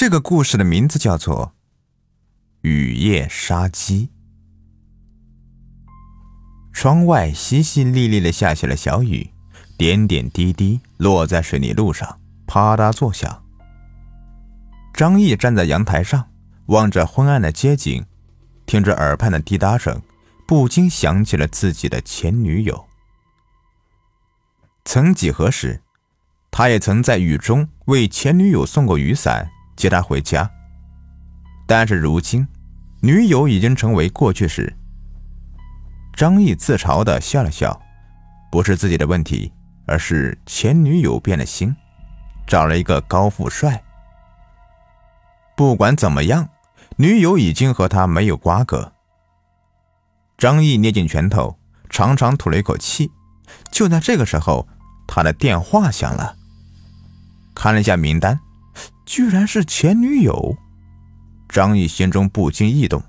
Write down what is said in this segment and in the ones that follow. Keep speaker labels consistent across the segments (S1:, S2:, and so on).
S1: 这个故事的名字叫做《雨夜杀鸡》。窗外淅淅沥沥的下起了小雨，点点滴滴落在水泥路上，啪嗒作响。张毅站在阳台上，望着昏暗的街景，听着耳畔的滴答声，不禁想起了自己的前女友。曾几何时，他也曾在雨中为前女友送过雨伞，接她回家。但是如今，女友已经成为过去式。张毅自嘲的笑了笑，不是自己的问题，而是前女友变了心，找了一个高富帅。不管怎么样，女友已经和他没有瓜葛。张毅捏紧拳头，长长吐了一口气。就在这个时候。他的电话响了，看了一下名单，居然是前女友。张毅心中不禁异动，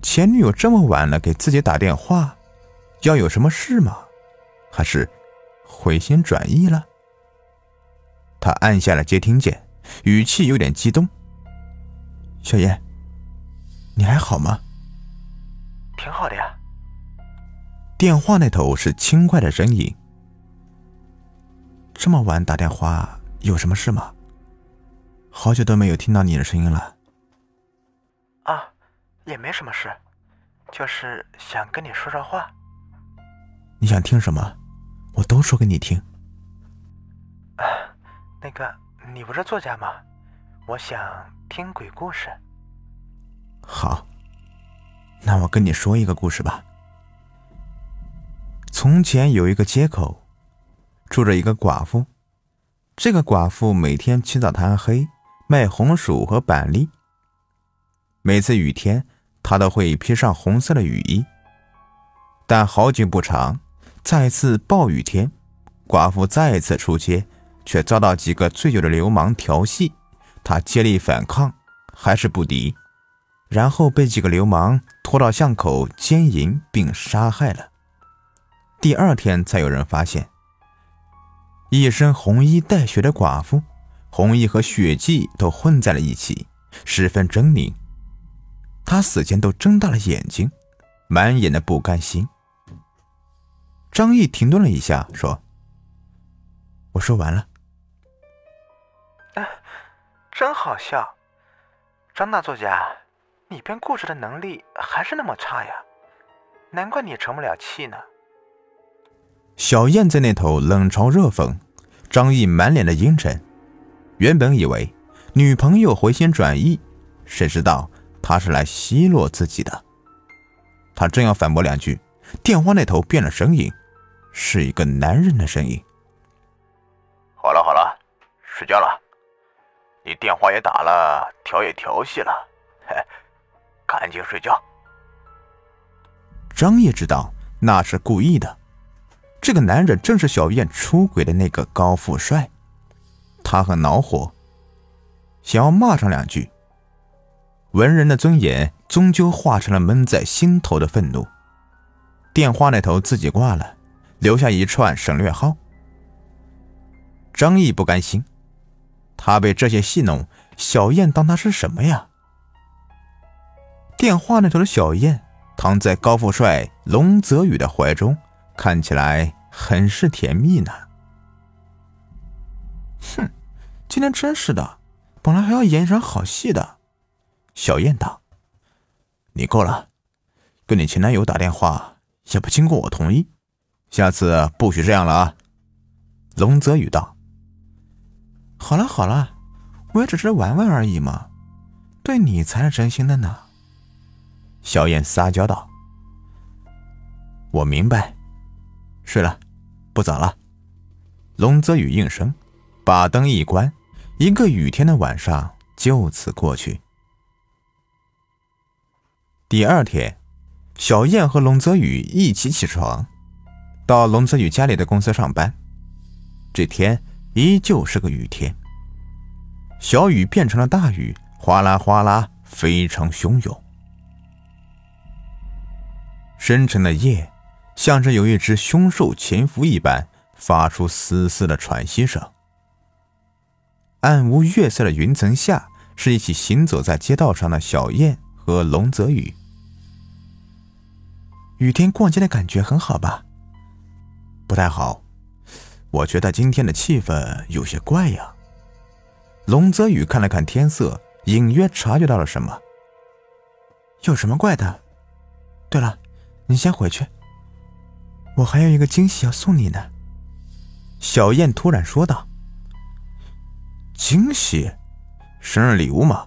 S1: 前女友这么晚了给自己打电话，要有什么事吗？还是回心转意了？他按下了接听键，语气有点激动：“小燕，你还好吗？”“
S2: 挺好的呀。”
S1: 电话那头是轻快的声音。这么晚打电话有什么事吗？好久都没有听到你的声音了。
S2: 啊，也没什么事，就是想跟你说说话。
S1: 你想听什么？我都说给你听。
S2: 啊，那个，你不是作家吗？我想听鬼故事。
S1: 好，那我跟你说一个故事吧。从前有一个街口。住着一个寡妇，这个寡妇每天起早贪黑卖红薯和板栗。每次雨天，她都会披上红色的雨衣。但好景不长，再次暴雨天，寡妇再次出街，却遭到几个醉酒的流氓调戏。她竭力反抗，还是不敌，然后被几个流氓拖到巷口奸淫并杀害了。第二天才有人发现。一身红衣带血的寡妇，红衣和血迹都混在了一起，十分狰狞。他死前都睁大了眼睛，满眼的不甘心。张毅停顿了一下，说：“我说完了。”
S2: 真好笑，张大作家，你编故事的能力还是那么差呀？难怪你成不了气呢。
S1: 小燕在那头冷嘲热讽。张毅满脸的阴沉，原本以为女朋友回心转意，谁知道她是来奚落自己的。他正要反驳两句，电话那头变了声音，是一个男人的声音：“
S3: 好了好了，睡觉了。你电话也打了，调也调戏了，嘿，赶紧睡觉。”
S1: 张烨知道那是故意的。这个男人正是小燕出轨的那个高富帅，他很恼火，想要骂上两句。文人的尊严终究化成了闷在心头的愤怒。电话那头自己挂了，留下一串省略号。张毅不甘心，他被这些戏弄，小燕当他是什么呀？电话那头的小燕躺在高富帅龙泽宇的怀中。看起来很是甜蜜呢。哼，今天真是的，本来还要演一场好戏的。小燕道：“你够了，跟你前男友打电话也不经过我同意，下次不许这样了啊。”龙泽宇道：“好了好了，我也只是玩玩而已嘛，对你才是真心的呢。”小燕撒娇道：“我明白。”睡了，不早了。龙泽宇应声，把灯一关，一个雨天的晚上就此过去。第二天，小燕和龙泽宇一起起床，到龙泽宇家里的公司上班。这天依旧是个雨天，小雨变成了大雨，哗啦哗啦，非常汹涌。深沉的夜。像是有一只凶兽潜伏一般，发出嘶嘶的喘息声。暗无月色的云层下，是一起行走在街道上的小燕和龙泽宇。
S2: 雨天逛街的感觉很好吧？
S1: 不太好，我觉得今天的气氛有些怪呀。龙泽宇看了看天色，隐约察觉到了什么。
S2: 有什么怪的？对了，你先回去，我还有一个惊喜要送你呢。
S1: 小燕突然说道：“惊喜？生日礼物吗？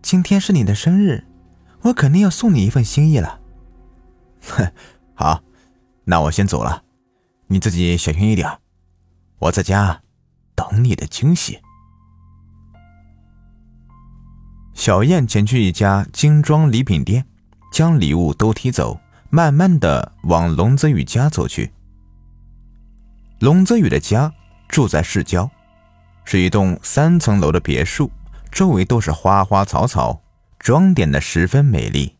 S2: 今天是你的生日，我肯定要送你一份心意了。”
S1: 哼，好，那我先走了，你自己小心一点，我在家等你的惊喜。小燕前去一家精装礼品店，将礼物都提走，慢慢的往龙泽宇家走去。龙泽宇的家住在市郊，是一栋三层楼的别墅，周围都是花花草草，装点的十分美丽。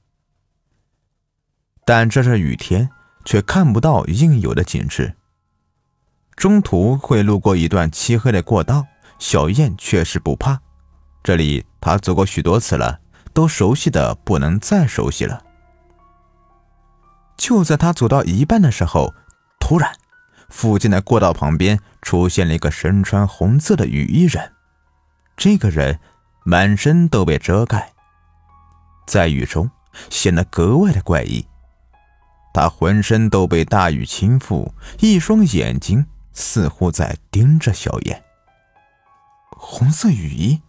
S1: 但这是雨天，却看不到应有的景致。中途会路过一段漆黑的过道，小燕却是不怕。这里她走过许多次了，都熟悉的不能再熟悉了。就在他走到一半的时候，突然，附近的过道旁边出现了一个身穿红色的雨衣人。这个人满身都被遮盖，在雨中显得格外的怪异。他浑身都被大雨倾覆，一双眼睛似乎在盯着小燕。
S2: 红色雨衣。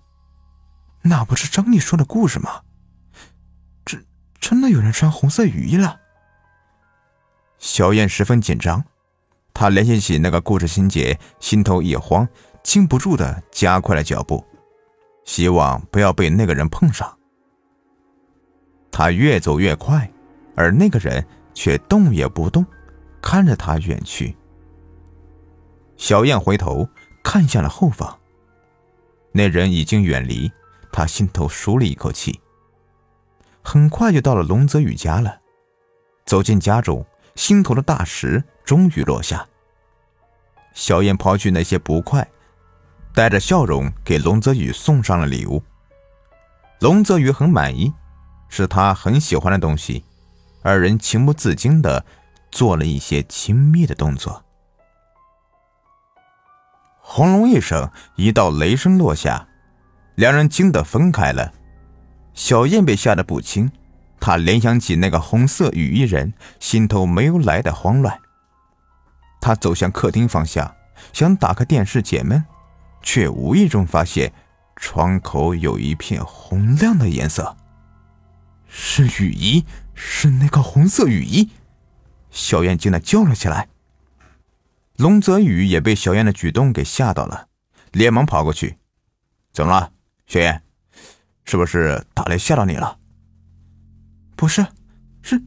S2: 那不是张丽说的故事吗？真真的有人穿红色雨衣了。
S1: 小燕十分紧张，他联想起那个故事情节，心头一慌，禁不住的加快了脚步，希望不要被那个人碰上。他越走越快，而那个人却动也不动，看着他远去。小燕回头看向了后方，那人已经远离。他心头舒了一口气。很快就到了龙泽宇家了。走进家中，心头的大石终于落下。小燕抛去那些不快，带着笑容给龙泽宇送上了礼物。龙泽宇很满意，是他很喜欢的东西。二人情不自禁的做了一些亲密的动作。轰隆一声，一道雷声落下。两人惊得分开了，小燕被吓得不轻，她联想起那个红色雨衣人，心头没有来的慌乱。他走向客厅方向，想打开电视解闷，却无意中发现窗口有一片红亮的颜色，是雨衣，是那个红色雨衣。小燕惊得叫了起来。龙泽宇也被小燕的举动给吓到了，连忙跑过去，怎么了？小燕，是不是打雷吓到你了？
S2: 不是，是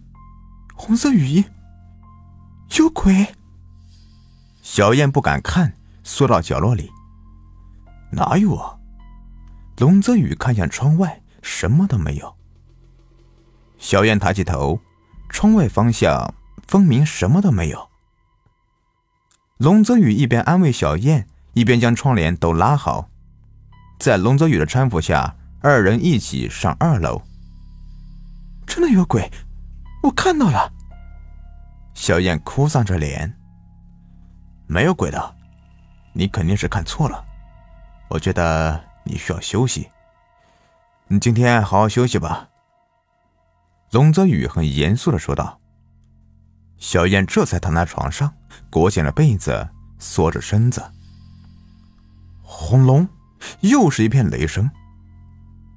S2: 红色雨衣，有鬼！
S1: 小燕不敢看，缩到角落里。哪有啊？龙泽宇看向窗外，什么都没有。小燕抬起头，窗外方向分明什么都没有。龙泽宇一边安慰小燕，一边将窗帘都拉好。在龙泽宇的搀扶下，二人一起上二楼。
S2: 真的有鬼，我看到了。
S1: 小燕哭丧着脸：“没有鬼的，你肯定是看错了。我觉得你需要休息，你今天好好休息吧。”龙泽宇很严肃的说道。小燕这才躺在床上，裹紧了被子，缩着身子。轰隆！又是一片雷声，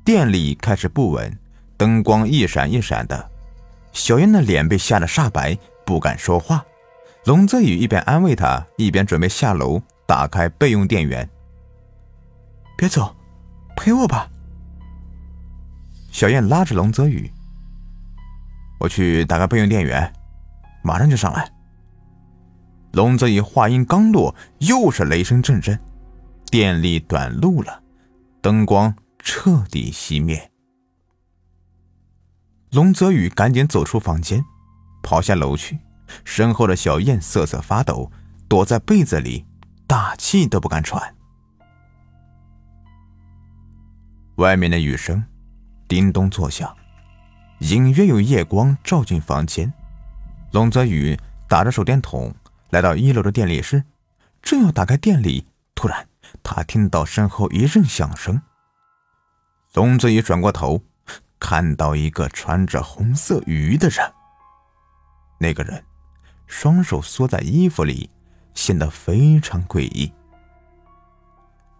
S1: 店里开始不稳，灯光一闪一闪的。小燕的脸被吓得煞白，不敢说话。龙泽宇一边安慰他，一边准备下楼打开备用电源。
S2: 别走，陪我吧。
S1: 小燕拉着龙泽宇：“我去打开备用电源，马上就上来。”龙泽宇话音刚落，又是雷声阵阵。电力短路了，灯光彻底熄灭。龙泽宇赶紧走出房间，跑下楼去。身后的小燕瑟瑟发抖，躲在被子里，大气都不敢喘。外面的雨声叮咚作响，隐约有夜光照进房间。龙泽宇打着手电筒来到一楼的电力室，正要打开电力，突然他听到身后一阵响声。龙泽宇转过头，看到一个穿着红色雨衣的人。那个人双手缩在衣服里，显得非常诡异。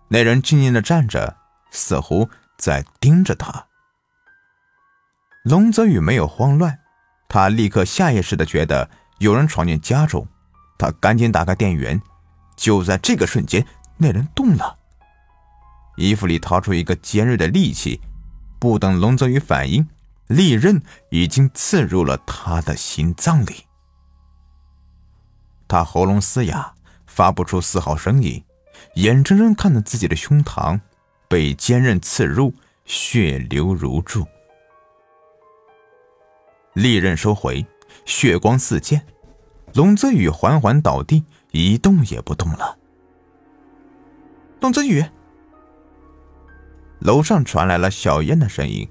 S1: 那人静静的站着，似乎在盯着他。龙泽宇没有慌乱，他立刻下意识的觉得有人闯进家中，他赶紧打开电源。就在这个瞬间，那人动了，衣服里掏出一个尖锐的利器，不等龙泽宇反应，利刃已经刺入了他的心脏里。他喉咙嘶哑，发不出丝毫声音。眼睁睁看着自己的胸膛被坚刃刺入，血流如注。利刃收回，血光四溅，龙泽宇缓缓倒地，一动也不动了。龙泽宇，楼上传来了小燕的声音。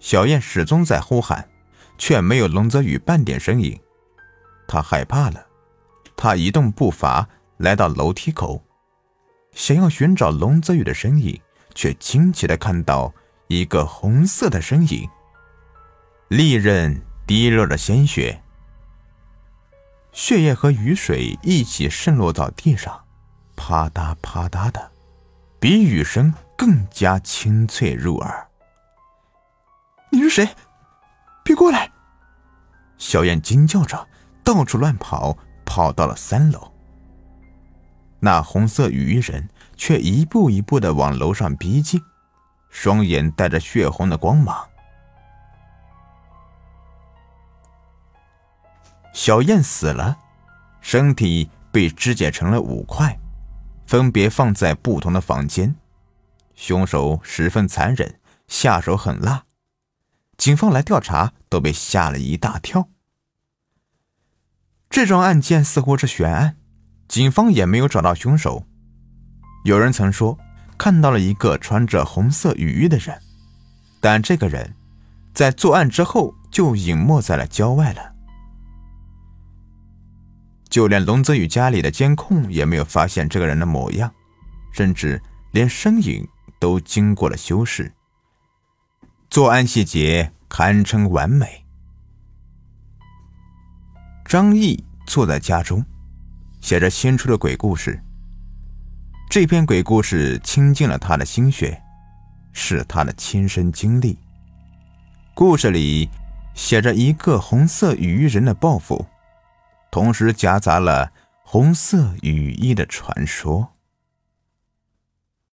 S1: 小燕始终在呼喊，却没有龙泽宇半点声音。他害怕了，他移动步伐来到楼梯口。想要寻找龙泽宇的身影，却惊奇的看到一个红色的身影。利刃滴落着鲜血，血液和雨水一起渗落到地上，啪嗒啪嗒的，比雨声更加清脆入耳。你是谁？别过来！小燕惊叫着，到处乱跑，跑到了三楼。那红色雨衣人却一步一步的往楼上逼近，双眼带着血红的光芒。小燕死了，身体被肢解成了五块，分别放在不同的房间。凶手十分残忍，下手狠辣，警方来调查都被吓了一大跳。这桩案件似乎是悬案。警方也没有找到凶手。有人曾说看到了一个穿着红色雨衣的人，但这个人在作案之后就隐没在了郊外了。就连龙泽宇家里的监控也没有发现这个人的模样，甚至连身影都经过了修饰。作案细节堪称完美。张毅坐在家中。写着新出的鬼故事。这篇鬼故事倾尽了他的心血，是他的亲身经历。故事里写着一个红色雨衣人的报复，同时夹杂了红色雨衣的传说。